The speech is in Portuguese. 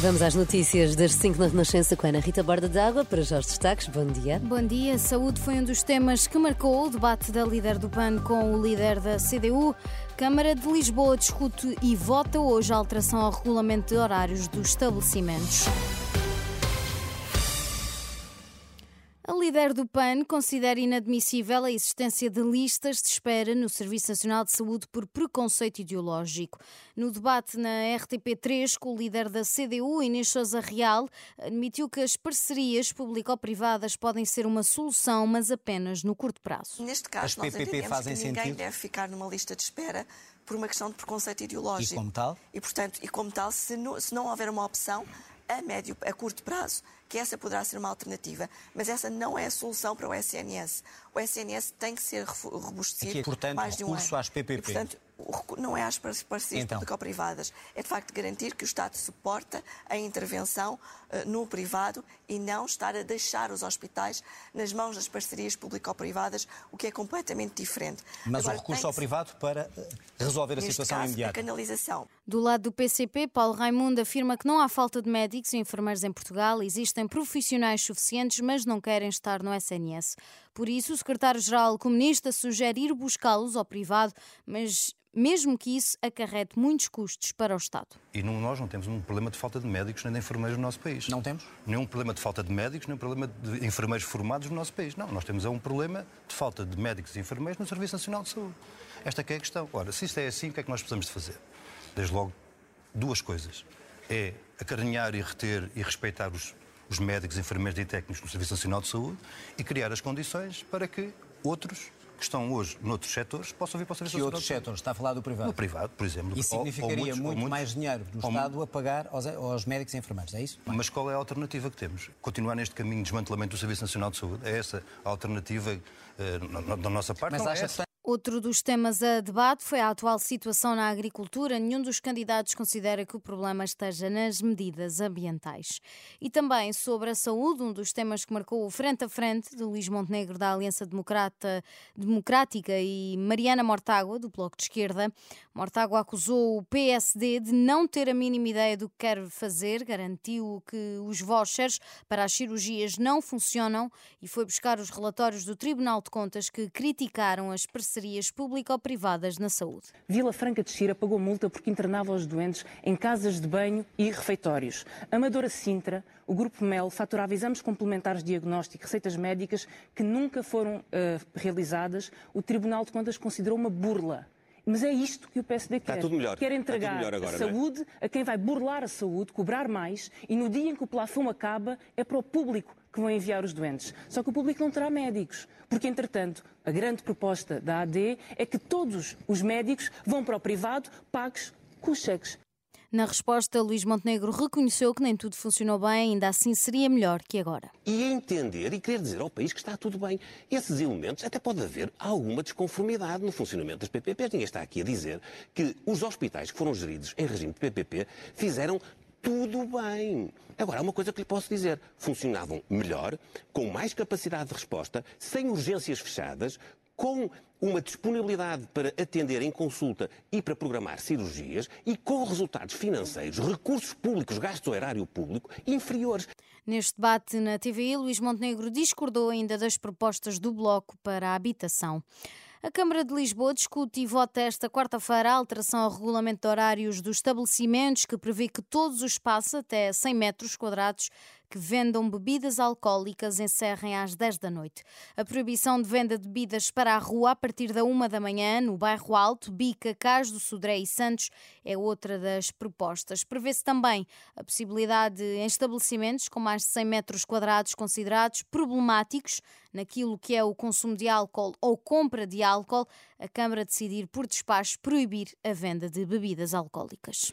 Vamos às notícias das 5 na Renascença com a Ana Rita Borda d'Água para já os destaques. Bom dia. Bom dia. Saúde foi um dos temas que marcou o debate da líder do PAN com o líder da CDU. Câmara de Lisboa discute e vota hoje a alteração ao regulamento de horários dos estabelecimentos. Líder do PAN considera inadmissível a existência de listas de espera no Serviço Nacional de Saúde por preconceito ideológico. No debate na RTP3 com o líder da CDU, Inês Sousa Real, admitiu que as parcerias público-privadas podem ser uma solução, mas apenas no curto prazo. Neste caso, As nós PPP fazem que ninguém sentido? deve ficar numa lista de espera por uma questão de preconceito ideológico. E como tal? E, portanto, e como tal, se não, se não houver uma opção a médio, a curto prazo, que essa poderá ser uma alternativa, mas essa não é a solução para o SNS. O SNS tem que ser robustecido Aqui, portanto, mais de um recurso ano. às PPP. E, portanto, não é às par- parcerias Então. público-privadas. É, de facto, garantir que o Estado suporta a intervenção eh, no privado e não estar a deixar os hospitais nas mãos das parcerias público-privadas, o que é completamente diferente. Mas Agora, o recurso ao privado para eh, resolver a situação caso, a imediata. canalização. Do lado do PCP, Paulo Raimundo afirma que não há falta de médicos e enfermeiros em Portugal, existem profissionais suficientes, mas não querem estar no SNS. Por isso, o secretário-geral comunista sugere ir buscá-los ao privado, mas mesmo que isso acarrete muitos custos para o Estado. E não- nós não temos um problema de falta de médicos nem de enfermeiros no nosso país. Não temos? Nenhum problema de falta de médicos, nem um problema de enfermeiros formados no nosso país. Não, nós temos é um problema de falta de médicos e enfermeiros no Serviço Nacional de Saúde. Esta que é a questão. Ora, se isto é assim, o que é que nós precisamos de fazer? Desde logo, duas coisas. É acarinhar e reter e respeitar os, os médicos, enfermeiros e técnicos no Serviço Nacional de Saúde e criar as condições para que outros que estão hoje noutros setores possam vir para o Serviço Que Nacional outros de Saúde. setores? Está a falar do privado? No privado, por exemplo. Isso Ou- ou significaria muitos- ou muito muitos- mais dinheiro do ou Estado a pagar aos, aos médicos e enfermeiros, é isso? Mas qual é a alternativa que temos? Continuar neste caminho de desmantelamento do Serviço Nacional de Saúde? É essa a alternativa eh, na- na- da nossa parte? Mas Não é acha essa. Outro dos temas a debate foi a atual situação na agricultura. Nenhum dos candidatos considera que o problema esteja nas medidas ambientais. E também sobre a saúde, um dos temas que marcou o frente a frente de Luís Montenegro da Aliança Democrata, Democrática e Mariana Mortágua, do Bloco de Esquerda. Mortágua acusou o PSD de não ter a mínima ideia do que quer fazer, garantiu que os vouchers para as cirurgias não funcionam e foi buscar os relatórios do Tribunal de Contas que criticaram as parcerias público-privadas na saúde. Vila Franca de Xira pagou multa porque internava os doentes em casas de banho e refeitórios. Amadora Sintra, o Grupo Mel faturava exames complementares de diagnóstico receitas médicas que nunca foram eh, realizadas. O Tribunal de Contas considerou uma burla. Mas é isto que o PSD quer. tudo melhor. Quer Está entregar melhor agora, a é? saúde a quem vai burlar a saúde, cobrar mais, e no dia em que o plafond acaba, é para o público que vão enviar os doentes. Só que o público não terá médicos. Porque, entretanto, a grande proposta da AD é que todos os médicos vão para o privado pagos com cheques. Na resposta, Luís Montenegro reconheceu que nem tudo funcionou bem, ainda assim seria melhor que agora. E entender e querer dizer ao país que está tudo bem. Esses elementos, até pode haver alguma desconformidade no funcionamento das PPPs. Ninguém está aqui a dizer que os hospitais que foram geridos em regime de PPP fizeram tudo bem. Agora, há uma coisa que lhe posso dizer. Funcionavam melhor, com mais capacidade de resposta, sem urgências fechadas, com uma disponibilidade para atender em consulta e para programar cirurgias e com resultados financeiros, recursos públicos, gasto ao erário público inferiores. Neste debate na TVI, Luís Montenegro discordou ainda das propostas do Bloco para a habitação. A Câmara de Lisboa discute e vota esta quarta-feira a alteração ao regulamento de horários dos estabelecimentos que prevê que todos os espaços até 100 metros quadrados que vendam bebidas alcoólicas encerrem às 10 da noite. A proibição de venda de bebidas para a rua a partir da 1 da manhã, no bairro Alto, Bica, Cais do Sodré e Santos, é outra das propostas. Prevê-se também a possibilidade em estabelecimentos com mais de 100 metros quadrados considerados problemáticos naquilo que é o consumo de álcool ou compra de álcool, a Câmara decidir por despacho proibir a venda de bebidas alcoólicas.